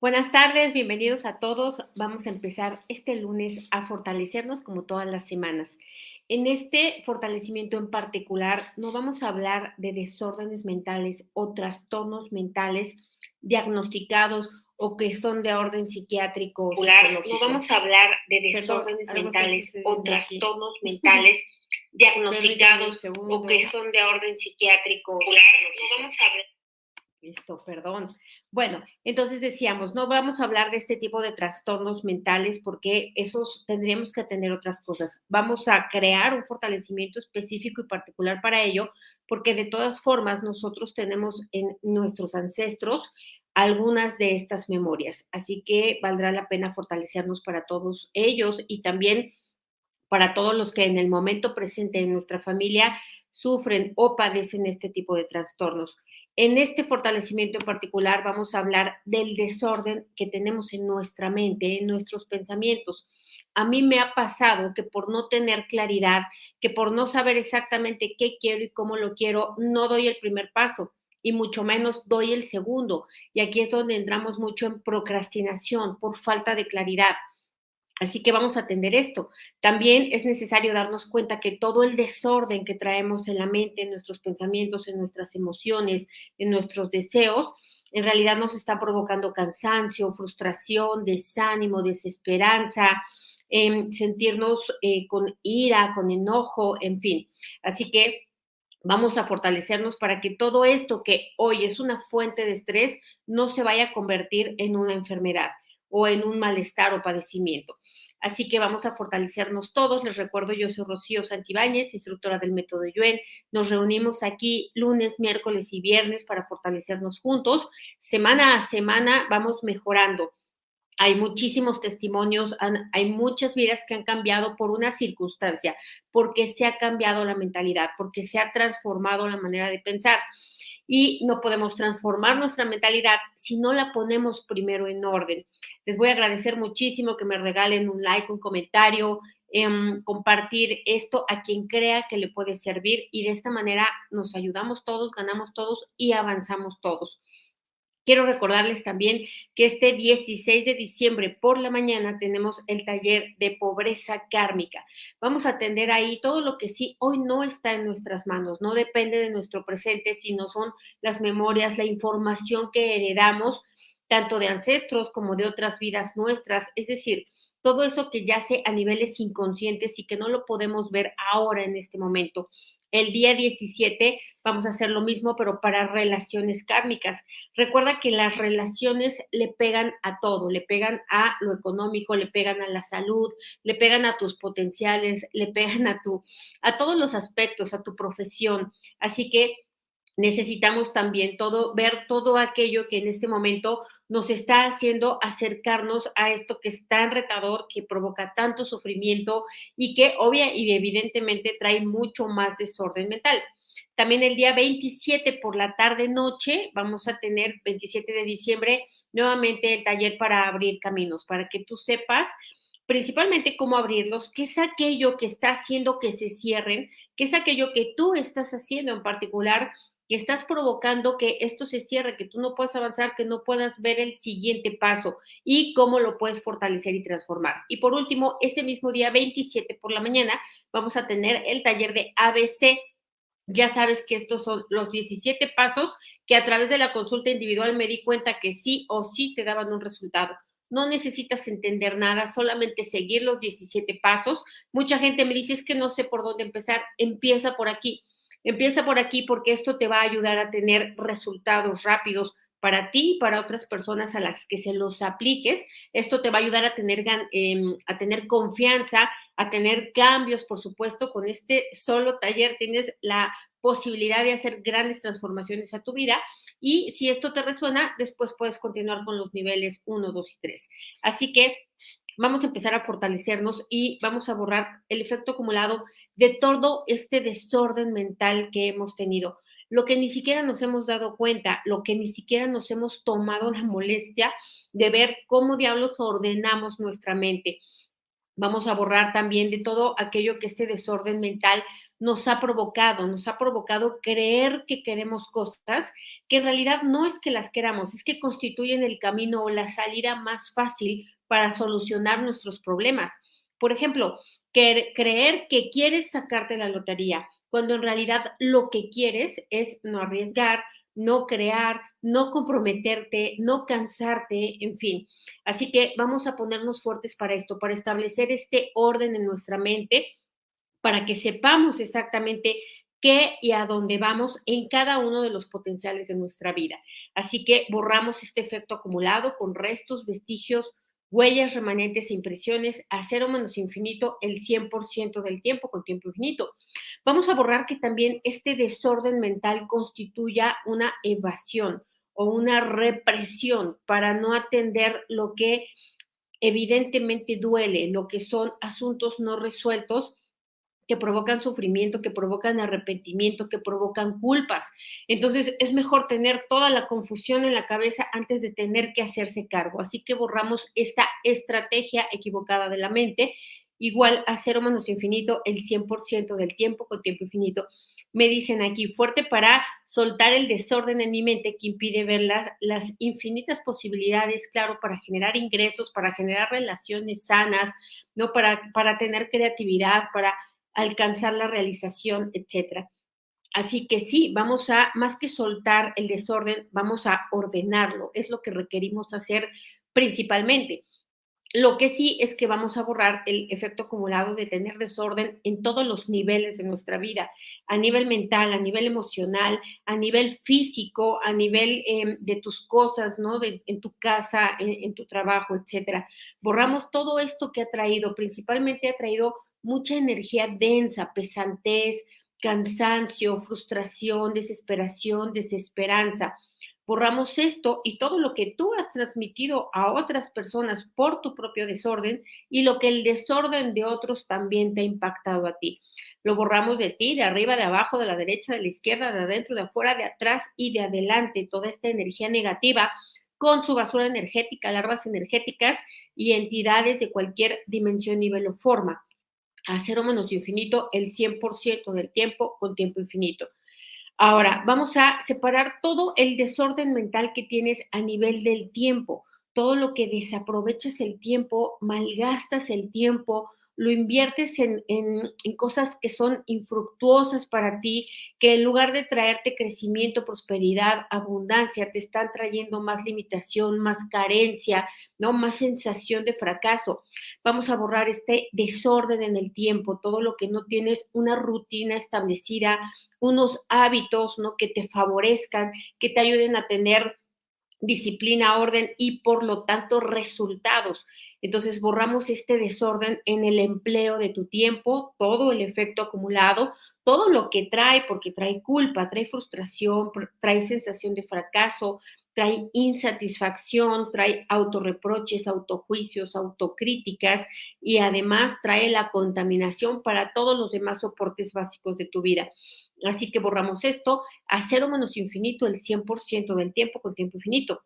Buenas tardes, bienvenidos a todos. Vamos a empezar este lunes a fortalecernos como todas las semanas. En este fortalecimiento en particular, no vamos a hablar de desórdenes mentales o trastornos mentales diagnosticados o que son de orden psiquiátrico. no vamos a hablar de desórdenes mentales o trastornos mentales diagnosticados o que son de orden psiquiátrico. No vamos a hablar Listo, perdón. Bueno, entonces decíamos, no vamos a hablar de este tipo de trastornos mentales porque esos tendríamos que atender otras cosas. Vamos a crear un fortalecimiento específico y particular para ello, porque de todas formas nosotros tenemos en nuestros ancestros algunas de estas memorias. Así que valdrá la pena fortalecernos para todos ellos y también para todos los que en el momento presente en nuestra familia sufren o padecen este tipo de trastornos. En este fortalecimiento en particular vamos a hablar del desorden que tenemos en nuestra mente, en nuestros pensamientos. A mí me ha pasado que por no tener claridad, que por no saber exactamente qué quiero y cómo lo quiero, no doy el primer paso y mucho menos doy el segundo. Y aquí es donde entramos mucho en procrastinación por falta de claridad. Así que vamos a atender esto. También es necesario darnos cuenta que todo el desorden que traemos en la mente, en nuestros pensamientos, en nuestras emociones, en nuestros deseos, en realidad nos está provocando cansancio, frustración, desánimo, desesperanza, em, sentirnos eh, con ira, con enojo, en fin. Así que vamos a fortalecernos para que todo esto que hoy es una fuente de estrés no se vaya a convertir en una enfermedad o en un malestar o padecimiento. Así que vamos a fortalecernos todos. Les recuerdo, yo soy Rocío Santibáñez, instructora del método Yuen. Nos reunimos aquí lunes, miércoles y viernes para fortalecernos juntos. Semana a semana vamos mejorando. Hay muchísimos testimonios, hay muchas vidas que han cambiado por una circunstancia, porque se ha cambiado la mentalidad, porque se ha transformado la manera de pensar y no podemos transformar nuestra mentalidad si no la ponemos primero en orden. Les voy a agradecer muchísimo que me regalen un like, un comentario, em, compartir esto a quien crea que le puede servir y de esta manera nos ayudamos todos, ganamos todos y avanzamos todos. Quiero recordarles también que este 16 de diciembre por la mañana tenemos el taller de pobreza kármica. Vamos a atender ahí todo lo que sí hoy no está en nuestras manos, no depende de nuestro presente, sino son las memorias, la información que heredamos tanto de ancestros como de otras vidas nuestras, es decir, todo eso que yace a niveles inconscientes y que no lo podemos ver ahora en este momento. El día 17 vamos a hacer lo mismo, pero para relaciones kármicas. Recuerda que las relaciones le pegan a todo, le pegan a lo económico, le pegan a la salud, le pegan a tus potenciales, le pegan a tu a todos los aspectos, a tu profesión. Así que necesitamos también todo, ver todo aquello que en este momento nos está haciendo acercarnos a esto que es tan retador, que provoca tanto sufrimiento y que obvia y evidentemente trae mucho más desorden mental. También el día 27 por la tarde noche vamos a tener 27 de diciembre nuevamente el taller para abrir caminos, para que tú sepas principalmente cómo abrirlos, qué es aquello que está haciendo que se cierren, qué es aquello que tú estás haciendo en particular que estás provocando que esto se cierre, que tú no puedas avanzar, que no puedas ver el siguiente paso y cómo lo puedes fortalecer y transformar. Y por último, ese mismo día 27 por la mañana vamos a tener el taller de ABC. Ya sabes que estos son los 17 pasos que a través de la consulta individual me di cuenta que sí o sí te daban un resultado. No necesitas entender nada, solamente seguir los 17 pasos. Mucha gente me dice, es que no sé por dónde empezar. Empieza por aquí Empieza por aquí porque esto te va a ayudar a tener resultados rápidos para ti y para otras personas a las que se los apliques. Esto te va a ayudar a tener, em, a tener confianza, a tener cambios, por supuesto. Con este solo taller tienes la posibilidad de hacer grandes transformaciones a tu vida. Y si esto te resuena, después puedes continuar con los niveles 1, 2 y 3. Así que vamos a empezar a fortalecernos y vamos a borrar el efecto acumulado de todo este desorden mental que hemos tenido. Lo que ni siquiera nos hemos dado cuenta, lo que ni siquiera nos hemos tomado la molestia de ver cómo diablos ordenamos nuestra mente. Vamos a borrar también de todo aquello que este desorden mental nos ha provocado, nos ha provocado creer que queremos cosas que en realidad no es que las queramos, es que constituyen el camino o la salida más fácil para solucionar nuestros problemas. Por ejemplo, creer que quieres sacarte la lotería, cuando en realidad lo que quieres es no arriesgar, no crear, no comprometerte, no cansarte, en fin. Así que vamos a ponernos fuertes para esto, para establecer este orden en nuestra mente para que sepamos exactamente qué y a dónde vamos en cada uno de los potenciales de nuestra vida. Así que borramos este efecto acumulado con restos, vestigios, huellas, remanentes e impresiones a cero menos infinito el 100% del tiempo con tiempo infinito. Vamos a borrar que también este desorden mental constituya una evasión o una represión para no atender lo que evidentemente duele, lo que son asuntos no resueltos que provocan sufrimiento, que provocan arrepentimiento, que provocan culpas. Entonces es mejor tener toda la confusión en la cabeza antes de tener que hacerse cargo. Así que borramos esta estrategia equivocada de la mente, igual a cero menos infinito el 100% del tiempo con tiempo infinito. Me dicen aquí, fuerte para soltar el desorden en mi mente que impide ver las infinitas posibilidades, claro, para generar ingresos, para generar relaciones sanas, ¿no? Para, para tener creatividad, para alcanzar la realización, etcétera. Así que sí, vamos a, más que soltar el desorden, vamos a ordenarlo. Es lo que requerimos hacer principalmente. Lo que sí es que vamos a borrar el efecto acumulado de tener desorden en todos los niveles de nuestra vida, a nivel mental, a nivel emocional, a nivel físico, a nivel em, de tus cosas, ¿no? en tu casa, en, en tu trabajo, etcétera. Borramos todo esto que ha traído, principalmente ha traído mucha energía densa, pesantez, cansancio, frustración, desesperación, desesperanza. Borramos esto y todo lo que tú has transmitido a otras personas por tu propio desorden y lo que el desorden de otros también te ha impactado a ti. Lo borramos de ti, de arriba, de abajo, de la derecha, de la izquierda, de adentro, de afuera, de atrás y de adelante. Toda esta energía negativa con su basura energética, larvas energéticas y entidades de cualquier dimensión, nivel o forma a cero menos infinito el 100% del tiempo con tiempo infinito. Ahora, vamos a separar todo el desorden mental que tienes a nivel del tiempo, todo lo que desaprovechas el tiempo, malgastas el tiempo, lo inviertes en, cosas que son infructuosas para ti, que en lugar de traerte crecimiento, prosperidad, abundancia, te están trayendo más limitación, más carencia, ¿no? Más sensación de fracaso. Vamos a borrar este desorden en el tiempo, todo lo que no tienes una rutina establecida, unos hábitos, ¿no? Que te favorezcan, que te ayuden a tener disciplina, orden y por lo tanto resultados. Entonces borramos este desorden en el empleo de tu tiempo, todo el efecto acumulado, todo lo que trae, porque trae culpa, trae frustración, trae sensación de fracaso, trae insatisfacción, trae autorreproches, autojuicios, autocríticas y además trae la contaminación para todos los demás soportes básicos de tu vida. Así que borramos esto a cero menos infinito el 100% del tiempo con tiempo infinito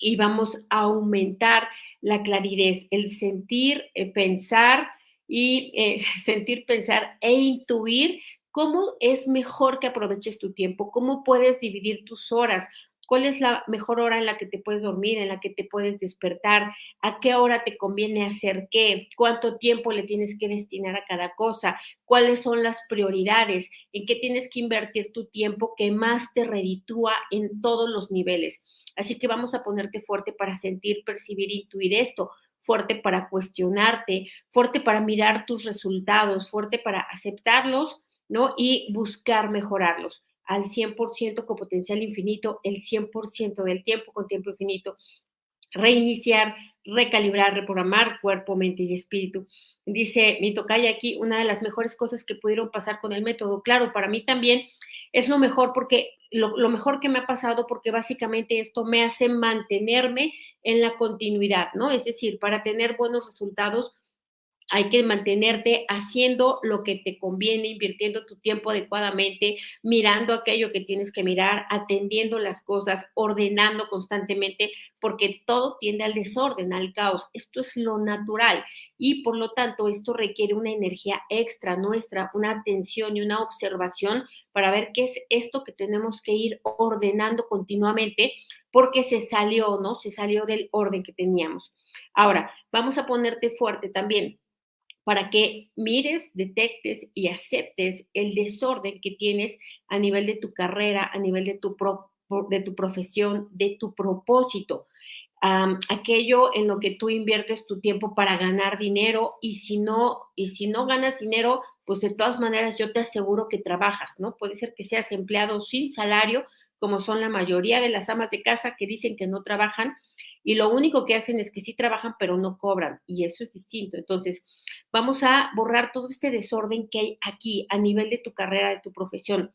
y vamos a aumentar la claridad, el sentir, eh, pensar y eh, sentir, pensar e intuir cómo es mejor que aproveches tu tiempo, cómo puedes dividir tus horas, cuál es la mejor hora en la que te puedes dormir, en la que te puedes despertar, a qué hora te conviene hacer qué, cuánto tiempo le tienes que destinar a cada cosa, cuáles son las prioridades, en qué tienes que invertir tu tiempo que más te reditúa en todos los niveles. Así que vamos a ponerte fuerte para sentir, percibir, intuir esto, fuerte para cuestionarte, fuerte para mirar tus resultados, fuerte para aceptarlos, ¿no? Y buscar mejorarlos al 100% con potencial infinito, el 100% del tiempo con tiempo infinito. Reiniciar, recalibrar, reprogramar cuerpo, mente y espíritu. Dice mi tocaya aquí, una de las mejores cosas que pudieron pasar con el método. Claro, para mí también es lo mejor porque lo, lo, mejor que me ha pasado porque básicamente esto me hace mantenerme en la continuidad, ¿no? Es decir, para tener buenos resultados hay que mantenerte haciendo lo que te conviene, invirtiendo tu tiempo adecuadamente, mirando aquello que tienes que mirar, atendiendo las cosas, ordenando constantemente, porque todo tiende al desorden, al caos. Esto es lo natural y por lo tanto esto requiere una energía extra nuestra, una atención y una observación para ver qué es esto que tenemos que ir ordenando continuamente porque se salió, ¿no? Se salió del orden que teníamos. Ahora, vamos a ponerte fuerte también para que mires, detectes y aceptes el desorden que tienes a nivel de tu carrera, a nivel de tu, de tu profesión, de tu propósito. aquello en lo que tú inviertes tu tiempo para ganar dinero y si no y si no ganas dinero, pues de todas maneras yo te aseguro que trabajas, ¿no? Puede ser que seas empleado sin salario, como son la mayoría de las amas de casa que dicen que no trabajan, y lo único que hacen es que sí trabajan, pero no cobran, y eso es distinto. Entonces, vamos a borrar todo este desorden que hay aquí a nivel de tu carrera, de tu profesión.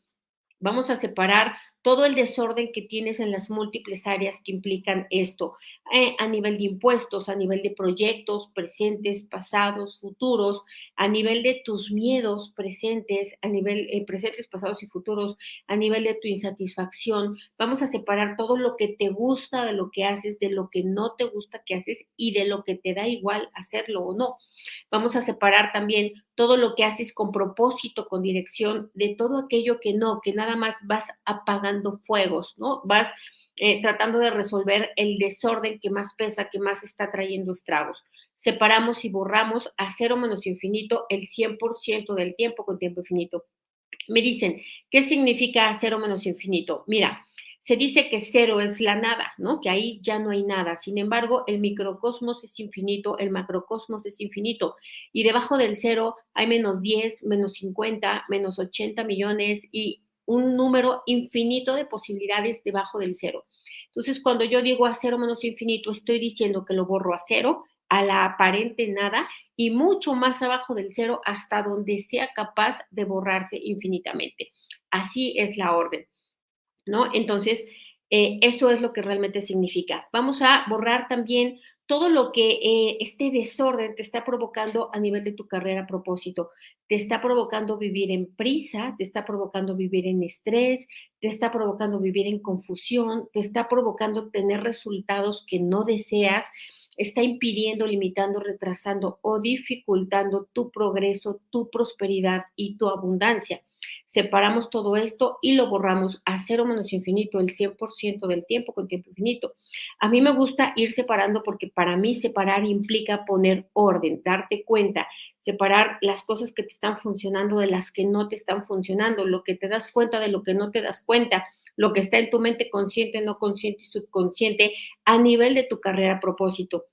Vamos a separar todo el desorden que tienes en las múltiples áreas que implican esto, eh, a nivel de impuestos, a nivel de proyectos presentes, pasados, futuros, a nivel de tus miedos presentes, a nivel eh, presentes, pasados y futuros, a nivel de tu insatisfacción. Vamos a separar todo lo que te gusta de lo que haces, de lo que no te gusta que haces y de lo que te da igual hacerlo o no. Vamos a separar también todo lo que haces con propósito, con dirección, de todo aquello que no, que nada más vas apagando fuegos, ¿no? Vas eh, tratando de resolver el desorden que más pesa, que más está trayendo estragos. Separamos y borramos a cero menos infinito el 100% del tiempo con tiempo infinito. Me dicen, ¿qué significa cero menos infinito? Mira, se dice que cero es la nada, ¿no? Que ahí ya no hay nada. Sin embargo, el microcosmos es infinito, el macrocosmos es infinito. Y debajo del cero hay menos 10, menos 50, menos 80 millones y un número infinito de posibilidades debajo del cero. Entonces, cuando yo digo a cero menos infinito, estoy diciendo que lo borro a cero, a la aparente nada y mucho más abajo del cero hasta donde sea capaz de borrarse infinitamente. Así es la orden, ¿no? Entonces, eh, eso es lo que realmente significa. Vamos a borrar también todo lo que eh, este desorden te está provocando a nivel de tu carrera a propósito. Te está provocando vivir en prisa, te está provocando vivir en estrés, te está provocando vivir en confusión, te está provocando tener resultados que no deseas, está impidiendo, limitando, retrasando o dificultando tu progreso, tu prosperidad y tu abundancia separamos todo esto y lo borramos a cero menos infinito, el 100% del tiempo con tiempo infinito. A mí me gusta ir separando porque para mí separar implica poner orden, darte cuenta, separar las cosas que te están funcionando de las que no te están funcionando, lo que te das cuenta de lo que no te das cuenta, lo que está en tu mente consciente, no consciente y subconsciente a nivel de tu carrera a propósito.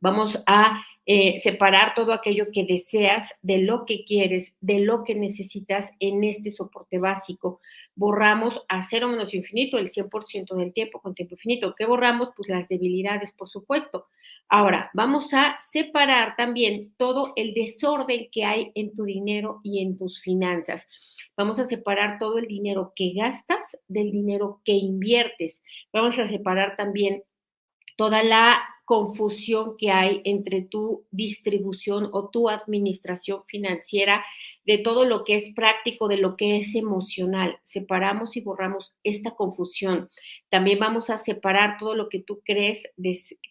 Vamos a eh, separar todo aquello que deseas de lo que quieres, de lo que necesitas en este soporte básico. Borramos a cero menos infinito el 100% del tiempo con tiempo infinito. ¿Qué borramos? Pues las debilidades, por supuesto. Ahora, vamos a separar también todo el desorden que hay en tu dinero y en tus finanzas. Vamos a separar todo el dinero que gastas del dinero que inviertes. Vamos a separar también toda la confusión que hay entre tu distribución o tu administración financiera, de todo lo que es práctico, de lo que es emocional. Separamos y borramos esta confusión. También vamos a separar todo lo que tú crees,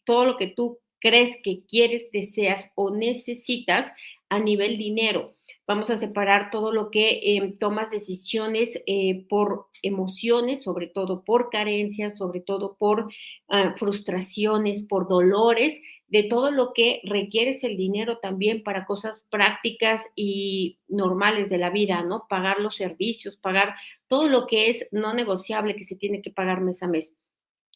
todo lo que tú crees que quieres, deseas o necesitas a nivel dinero. Vamos a separar todo lo que em, tomas decisiones eh, por emociones, sobre todo por carencias, sobre todo por ah, frustraciones, por dolores, de todo lo que requieres el dinero también para cosas prácticas y normales de la vida, ¿no? Pagar los servicios, pagar todo lo que es no negociable que se tiene que pagar mes a mes.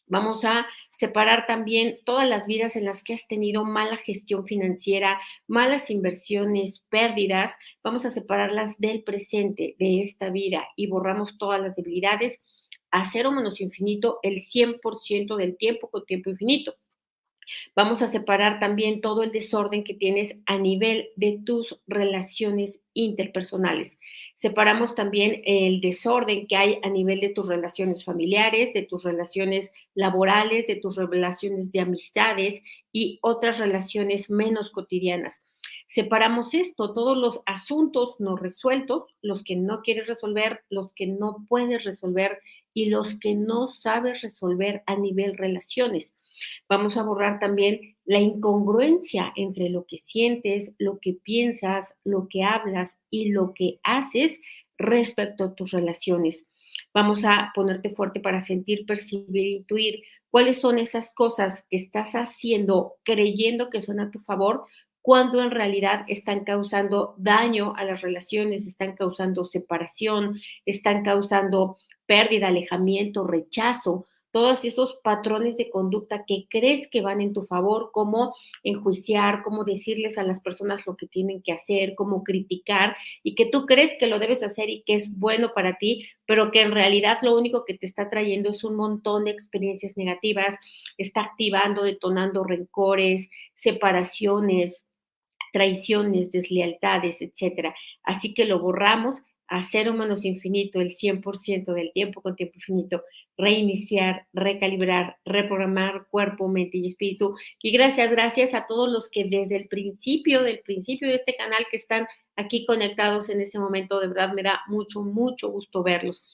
Vamos a separar también todas las vidas en las que has tenido mala gestión financiera, malas inversiones, pérdidas. Vamos a separarlas del presente, de esta vida, y borramos todas las debilidades a cero menos infinito el 100% del tiempo con tiempo infinito. Vamos a separar también todo el desorden que tienes a nivel de tus relaciones interpersonales. Separamos también el desorden que hay a nivel de tus relaciones familiares, de tus relaciones laborales, de tus relaciones de amistades y otras relaciones menos cotidianas. separamos esto, todos los asuntos no resueltos, los que no quieres resolver, los que no puedes resolver y los que no sabes resolver a nivel relaciones. Vamos a borrar también la incongruencia entre lo que sientes, lo que piensas, lo que hablas y lo que haces respecto a tus relaciones. Vamos a ponerte fuerte para sentir, percibir, intuir cuáles son esas cosas que estás haciendo creyendo que son a tu favor cuando en realidad están causando daño a las relaciones, están causando separación, están causando pérdida, alejamiento, rechazo, todos esos patrones de conducta que crees que van en tu favor, como enjuiciar, como decirles a las personas lo que tienen que hacer, como criticar, y que tú crees que lo debes hacer y que es bueno para ti, pero que en realidad lo único que te está trayendo es un montón de experiencias negativas, está activando, detonando rencores, separaciones, traiciones, deslealtades, etcétera. Así que lo borramos a cero menos infinito el 100% del tiempo con tiempo infinito, reiniciar, recalibrar, reprogramar cuerpo, mente y espíritu. Y gracias, gracias a todos los que desde el principio, del principio de este canal que están aquí conectados en ese momento, de verdad me da mucho, mucho gusto verlos.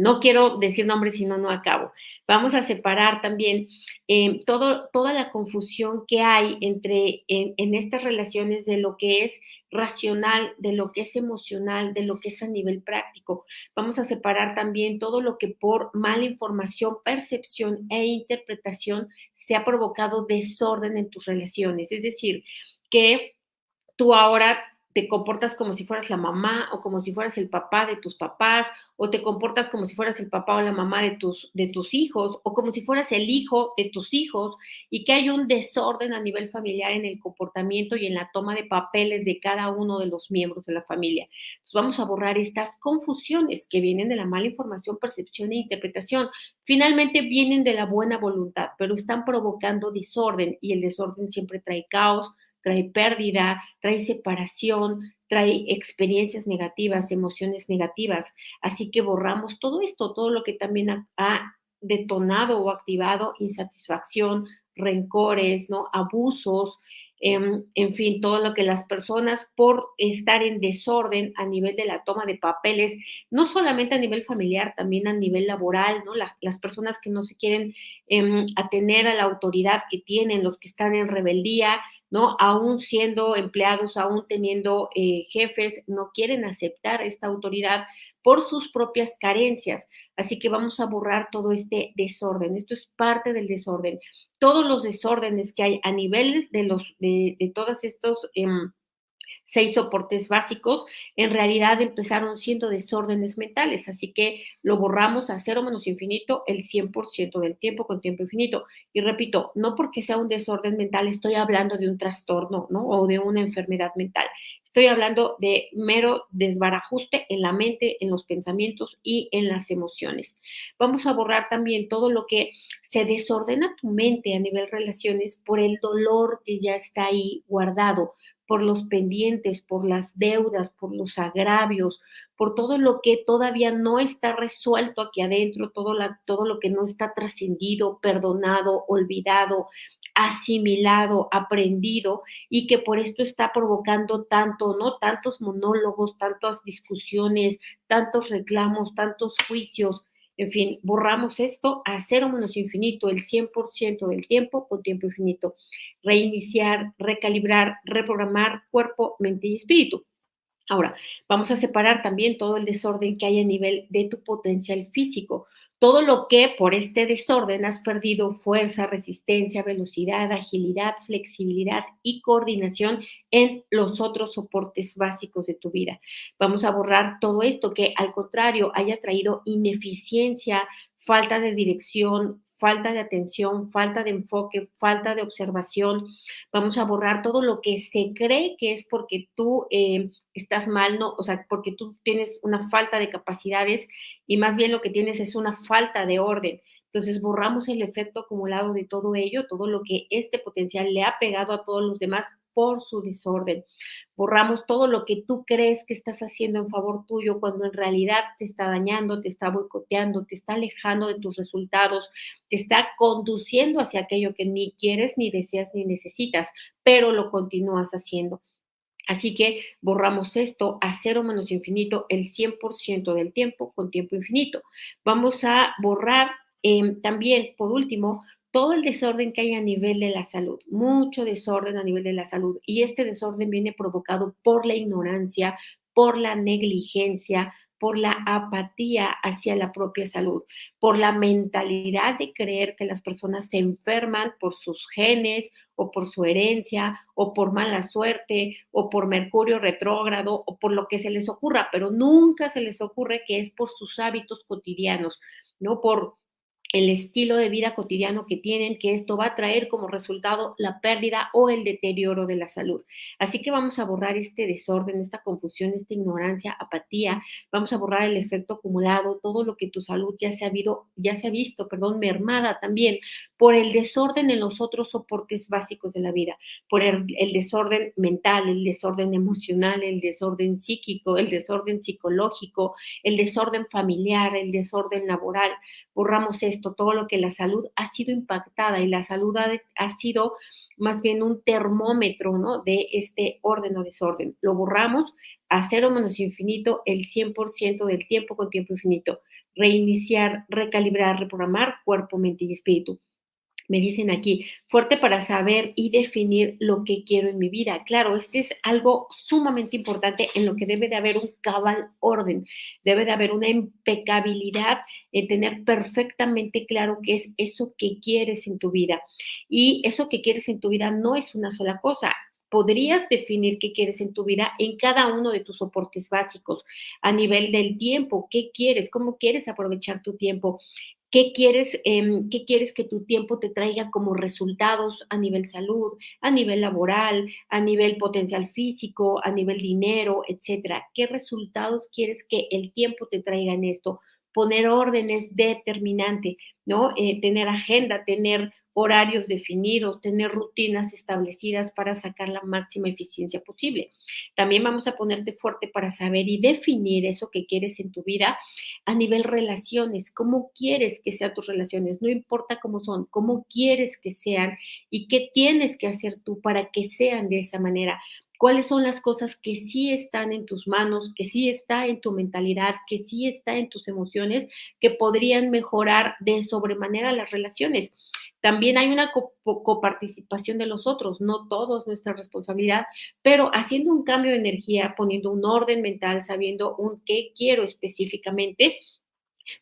No quiero decir nombres si no, no acabo. Vamos a separar también eh, todo, toda la confusión que hay entre en, en, estas relaciones de lo que es racional, de lo que es emocional, de lo que es a nivel práctico. Vamos a separar también todo lo que por mala información, percepción e interpretación se ha provocado desorden en tus relaciones. Es decir, que tú ahora te comportas como si fueras la mamá o como si fueras el papá de tus papás, o te comportas como si fueras el papá o la mamá de tus, de tus hijos, o como si fueras el hijo de tus hijos, y que hay un desorden a nivel familiar en el comportamiento y en la toma de papeles de cada uno de los miembros de la familia. Vamos a borrar estas confusiones que vienen de la mala información, percepción e interpretación. Finalmente vienen de la buena voluntad, pero están provocando desorden y el desorden siempre trae caos, trae pérdida, trae separación, trae experiencias negativas, emociones negativas. Así que borramos todo esto, todo lo que también ha, detonado o activado insatisfacción, rencores, ¿no? abusos, em, en, fin, todo lo que las personas por estar en desorden a nivel de la toma de papeles, no solamente a nivel familiar, también a nivel laboral, ¿no? las personas que no se quieren em, atener a la autoridad que tienen, los que están en rebeldía, ¿no? Aún siendo empleados, aún teniendo eh, jefes, no quieren aceptar esta autoridad por sus propias carencias. Así que vamos a borrar todo este desorden. Esto es parte del desorden. Todos los desórdenes que hay a nivel de los de, de todos estos em, seis soportes básicos, en realidad empezaron siendo desórdenes mentales, así que lo borramos a cero menos infinito el 100% del tiempo con tiempo infinito. Y repito, no porque sea un desorden mental estoy hablando de un trastorno, ¿no? O de una enfermedad mental. Estoy hablando de mero desbarajuste en la mente, en los pensamientos y en las emociones. Vamos a borrar también todo lo que se desordena tu mente a nivel relaciones por el dolor que ya está ahí guardado, por los pendientes, por las deudas, por los agravios, por todo lo que todavía no está resuelto aquí adentro, todo, todo lo que no está trascendido, perdonado, olvidado, asimilado, aprendido y que por esto está provocando tanto, ¿no? Tantos monólogos, tantas discusiones, tantos reclamos, tantos juicios, en fin, borramos esto a cero menos infinito el 100% del tiempo con tiempo infinito. Reiniciar, recalibrar, reprogramar cuerpo, mente y espíritu. Ahora, vamos a separar también todo el desorden que hay a nivel de tu potencial físico todo lo que por este desorden has perdido fuerza, resistencia, velocidad, agilidad, flexibilidad y coordinación en los otros soportes básicos de tu vida. Vamos a borrar todo esto que al contrario haya traído ineficiencia, falta de dirección, falta de atención, falta de enfoque, falta de observación. Vamos a borrar todo lo que se cree que es porque tú eh, estás mal, no, o sea, porque tú tienes una falta de capacidades y más bien lo que tienes es una falta de orden. Entonces borramos el efecto acumulado de todo ello, todo lo que este potencial le ha pegado a todos los demás por su desorden. Borramos todo lo que tú crees que estás haciendo en favor tuyo cuando en realidad te está dañando, te está boicoteando, te está alejando de tus resultados, te está conduciendo hacia aquello que ni quieres, ni deseas, ni necesitas, pero lo continúas haciendo. Así que borramos esto a cero menos infinito el 100% del tiempo con tiempo infinito. Vamos a borrar em, también, por último, todo el desorden que hay a nivel de la salud, mucho desorden a nivel de la salud. Y este desorden viene provocado por la ignorancia, por la negligencia, por la apatía hacia la propia salud, por la mentalidad de creer que las personas se enferman por sus genes o por su herencia o por mala suerte o por Mercurio retrógrado o por lo que se les ocurra, pero nunca se les ocurre que es por sus hábitos cotidianos, ¿no? Por el estilo de vida cotidiano que tienen, que esto va a traer como resultado la pérdida o el deterioro de la salud. Así que vamos a borrar este desorden, esta confusión, esta ignorancia, apatía, vamos a borrar el efecto acumulado, todo lo que tu salud ya se ha, habido, ya se ha visto, perdón, mermada también por el desorden en los otros soportes básicos de la vida, por el, el desorden mental, el desorden emocional, el desorden psíquico, el desorden psicológico, el desorden familiar, el desorden laboral. Borramos esto todo lo que la salud ha sido impactada y la salud ha, sido más bien un termómetro ¿no? de este orden o desorden. Lo borramos a cero menos infinito el 100% del tiempo con tiempo infinito. Reiniciar, recalibrar, reprogramar cuerpo, mente y espíritu me dicen aquí, fuerte para saber y definir lo que quiero en mi vida. Claro, este es algo sumamente importante en lo que debe de haber un cabal orden, debe de haber una impecabilidad en tener perfectamente claro qué es eso que quieres en tu vida. Y eso que quieres en tu vida no es una sola cosa, podrías definir qué quieres en tu vida en cada uno de tus soportes básicos, a nivel del tiempo, qué quieres, cómo quieres aprovechar tu tiempo, ¿Qué quieres, em, ¿Qué quieres que tu tiempo te traiga como resultados a nivel salud, a nivel laboral, a nivel potencial físico, a nivel dinero, etcétera? ¿Qué resultados quieres que el tiempo te traiga en esto? Poner órdenes determinante, ¿no? Eh, tener agenda, tener horarios definidos, tener rutinas establecidas para sacar la máxima eficiencia posible. También vamos a ponerte fuerte para saber y definir eso que quieres en tu vida a nivel relaciones, cómo quieres que sean tus relaciones, no importa cómo son, cómo quieres que sean y qué tienes que hacer tú para que sean de esa manera cuáles son las cosas que sí están en tus manos, que sí está en tu mentalidad, que sí está en tus emociones, que podrían mejorar de sobremanera las relaciones. También hay una coparticipación de los otros, no todo es nuestra responsabilidad, pero haciendo un cambio de energía, poniendo un orden mental, sabiendo un qué quiero específicamente,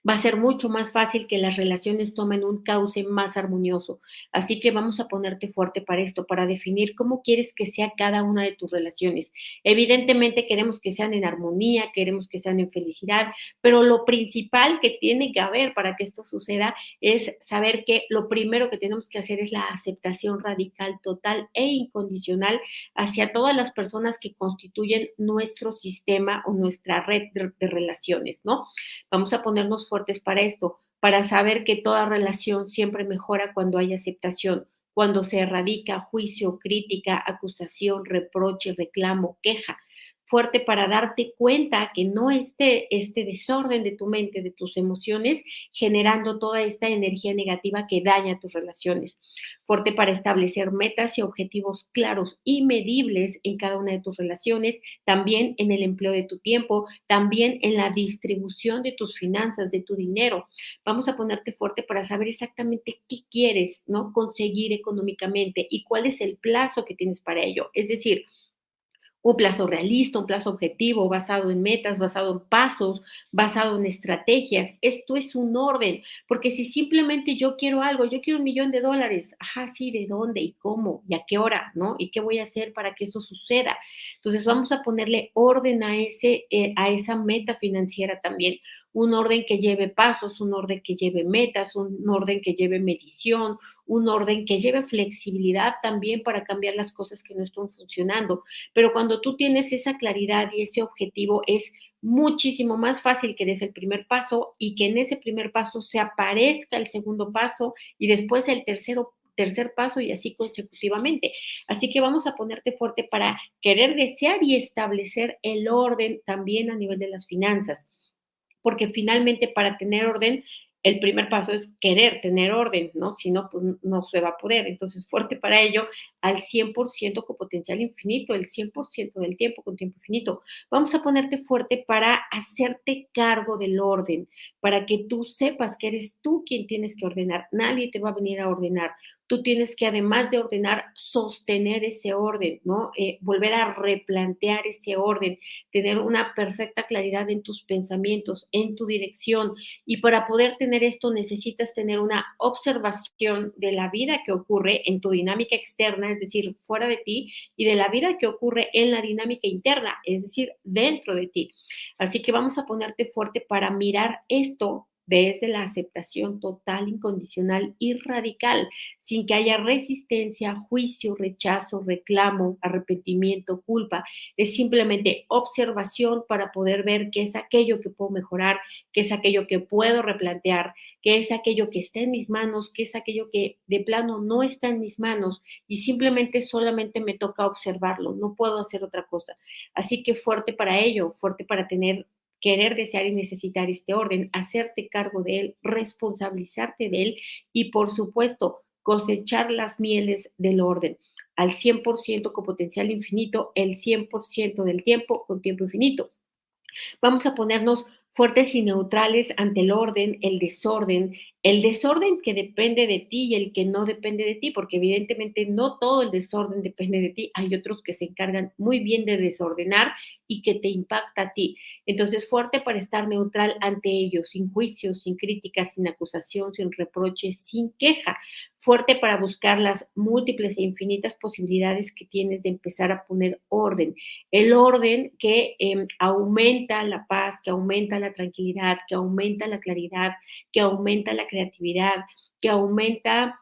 va a ser mucho más fácil que las relaciones tomen un cauce más armonioso. Así que vamos a ponerte fuerte para esto, para definir cómo quieres que sea cada una de tus relaciones. Evidentemente queremos que sean en armonía, queremos que sean en felicidad, pero lo principal que tiene que haber para que esto suceda es saber que lo primero que tenemos que hacer es la aceptación radical, total e incondicional hacia todas las personas que constituyen nuestro sistema o nuestra red de, relaciones, ¿no? Vamos a ponernos fuertes para esto, para saber que toda relación siempre mejora cuando hay aceptación, cuando se erradica juicio, crítica, acusación, reproche, reclamo, queja fuerte para darte cuenta que no esté este desorden de tu mente, de tus emociones, generando toda esta energía negativa que daña tus relaciones. Fuerte para establecer metas y objetivos claros y medibles en cada una de tus relaciones, también en el empleo de tu tiempo, también en la distribución de tus finanzas, de tu dinero. Vamos a ponerte fuerte para saber exactamente qué quieres, ¿no? Conseguir económicamente y cuál es el plazo que tienes para ello. Es decir, un plazo realista, un plazo objetivo, basado en metas, basado en pasos, basado en estrategias. Esto es un orden, porque si simplemente yo quiero algo, yo quiero un millón de dólares, ajá, sí, ¿de dónde y cómo y a qué hora, no? ¿Y qué voy a hacer para que eso suceda? Entonces vamos a ponerle orden a ese, eh, a esa meta financiera también un orden que lleve pasos, un orden que lleve metas, un orden que lleve medición, un orden que lleve flexibilidad también para cambiar las cosas que no están funcionando. Pero cuando tú tienes esa claridad y ese objetivo es muchísimo más fácil que des el primer paso y que en ese primer paso se aparezca el segundo paso y después el tercero tercer paso y así consecutivamente. Así que vamos a ponerte fuerte para querer desear y establecer el orden también a nivel de las finanzas porque finalmente para tener orden el primer paso es querer tener orden, ¿no? Si no, pues no se va a poder. Entonces, fuerte para ello al 100% con potencial infinito, el 100% del tiempo con tiempo infinito. Vamos a ponerte fuerte para hacerte cargo del orden, para que tú sepas que eres tú quien tienes que ordenar. Nadie te va a venir a ordenar tú tienes que, además de ordenar, sostener ese orden, ¿no? Eh, volver a replantear ese orden, tener una perfecta claridad en tus pensamientos, en tu dirección. Y para poder tener esto necesitas tener una observación de la vida que ocurre en tu dinámica externa, es decir, fuera de ti, y de la vida que ocurre en la dinámica interna, es decir, dentro de ti. Así que vamos a ponerte fuerte para mirar esto desde la aceptación total, incondicional y radical, sin que haya resistencia, juicio, rechazo, reclamo, arrepentimiento, culpa. Es simplemente observación para poder ver qué es aquello que puedo mejorar, qué es aquello que puedo replantear, qué es aquello que está en mis manos, qué es aquello que de plano no está en mis manos y simplemente solamente me toca observarlo, no puedo hacer otra cosa. Así que fuerte para ello, fuerte para tener querer, desear y necesitar este orden, hacerte cargo de él, responsabilizarte de él y, por supuesto, cosechar las mieles del orden al 100% con potencial infinito, el 100% del tiempo con tiempo infinito. Vamos a ponernos fuertes y neutrales ante el orden, el desorden, el desorden que depende de ti y el que no depende de ti, porque evidentemente no todo el desorden depende de ti, hay otros que se encargan muy bien de desordenar y que te impacta a ti. Entonces, fuerte para estar neutral ante ellos, sin juicios, sin críticas, sin acusación, sin reproches, sin queja. Fuerte para buscar las múltiples e infinitas posibilidades que tienes de empezar a poner orden. El orden que em, aumenta la paz, que aumenta la tranquilidad, que aumenta la claridad, que aumenta la creatividad, que aumenta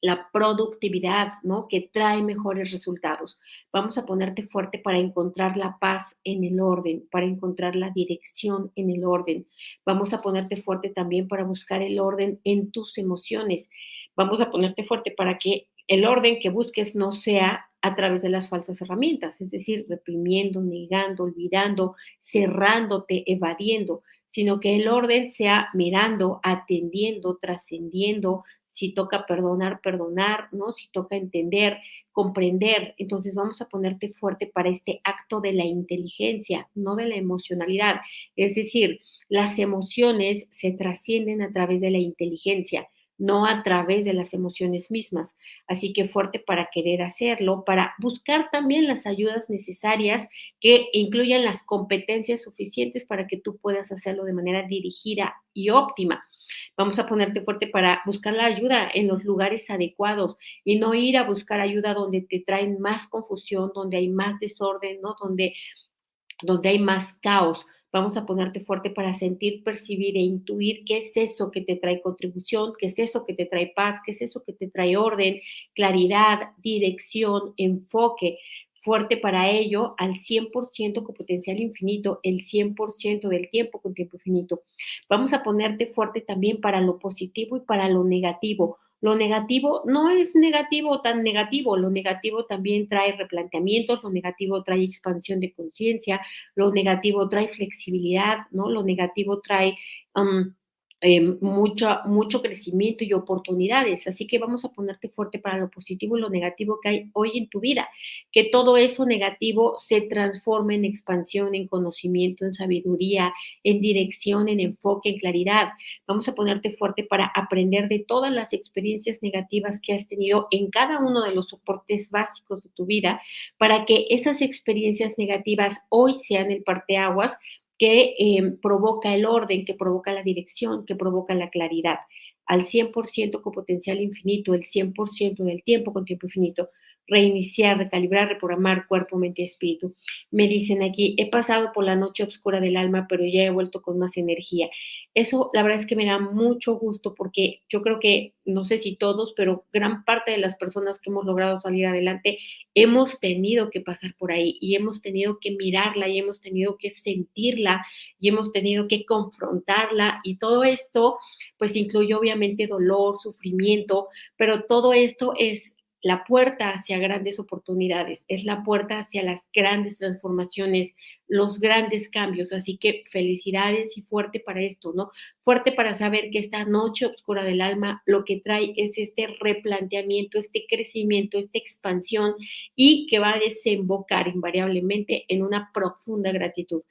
la productividad, ¿no? Que trae mejores resultados. Vamos a ponerte fuerte para encontrar la paz en el orden, para encontrar la dirección en el orden. Vamos a ponerte fuerte también para buscar el orden en tus emociones. Vamos a ponerte fuerte para que el orden que busques no sea a través de las falsas herramientas, es decir, reprimiendo, negando, olvidando, cerrándote, evadiendo, sino que el orden sea mirando, atendiendo, trascendiendo, si toca perdonar, perdonar, ¿no? Si toca entender, comprender. Entonces vamos a ponerte fuerte para este acto de la inteligencia, no de la emocionalidad. Es decir, las emociones se trascienden a través de la inteligencia no a través de las emociones mismas. Así que fuerte para querer hacerlo, para buscar también las ayudas necesarias que incluyan las competencias suficientes para que tú puedas hacerlo de manera dirigida y óptima. Vamos a ponerte fuerte para buscar la ayuda en los lugares adecuados y no ir a buscar ayuda donde te traen más confusión, donde hay más desorden, ¿no? Donde, donde hay más caos. Vamos a ponerte fuerte para sentir, percibir e intuir qué es eso que te trae contribución, qué es eso que te trae paz, qué es eso que te trae orden, claridad, dirección, enfoque fuerte para ello al 100% con potencial infinito, el 100% del tiempo con tiempo infinito. Vamos a ponerte fuerte también para lo positivo y para lo negativo. Lo negativo no es negativo tan negativo, lo negativo también trae replanteamientos, lo negativo trae expansión de conciencia, lo negativo trae flexibilidad, ¿no? Lo negativo trae eh, mucho, mucho crecimiento y oportunidades. Así que vamos a ponerte fuerte para lo positivo y lo negativo que hay hoy en tu vida. Que todo eso negativo se transforme en expansión, en conocimiento, en sabiduría, en dirección, en enfoque, en claridad. Vamos a ponerte fuerte para aprender de todas las experiencias negativas que has tenido en cada uno de los soportes básicos de tu vida, para que esas experiencias negativas hoy sean el parteaguas que em, provoca el orden, que provoca la dirección, que provoca la claridad. Al 100% con potencial infinito, el 100% del tiempo con tiempo infinito, reiniciar, recalibrar, reprogramar cuerpo, mente y espíritu. Me dicen aquí, he pasado por la noche oscura del alma, pero ya he vuelto con más energía. Eso la verdad es que me da mucho gusto porque yo creo que, no sé si todos, pero gran parte de las personas que hemos logrado salir adelante hemos tenido que pasar por ahí y hemos tenido que mirarla y hemos tenido que sentirla y hemos tenido que confrontarla y todo esto pues incluye obviamente dolor, sufrimiento, pero todo esto es la puerta hacia grandes oportunidades, es la puerta hacia las grandes transformaciones, los grandes cambios. Así que felicidades y fuerte para esto, ¿no? Fuerte para saber que esta noche oscura del alma lo que trae es este replanteamiento, este crecimiento, esta expansión y que va a desembocar invariablemente en una profunda gratitud.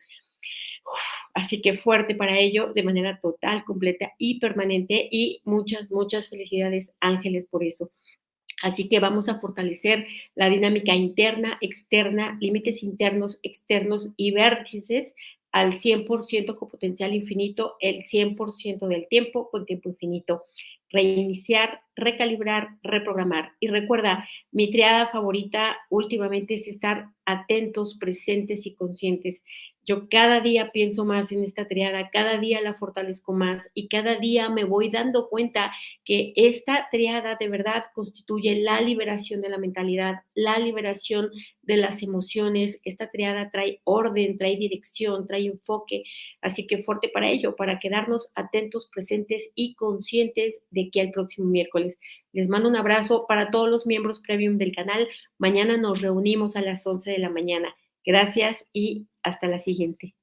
Así que fuerte para ello de manera total, completa y permanente y muchas, muchas felicidades ángeles por eso. Así que vamos a fortalecer la dinámica interna, externa, límites internos, externos y vértices al 100% con potencial infinito, el 100% del tiempo con tiempo infinito. Reiniciar, recalibrar, reprogramar. Y recuerda, mi triada favorita últimamente es estar atentos, presentes y conscientes. Yo cada día pienso más en esta triada, cada día la fortalezco más y cada día me voy dando cuenta que esta triada de verdad constituye la liberación de la mentalidad, la liberación de las emociones. Esta triada trae orden, trae dirección, trae enfoque. Así que fuerte para ello, para quedarnos atentos, presentes y conscientes de que el próximo miércoles. Les mando un abrazo para todos los miembros premium del canal. Mañana nos reunimos a las 11 de la mañana. Gracias y hasta la siguiente.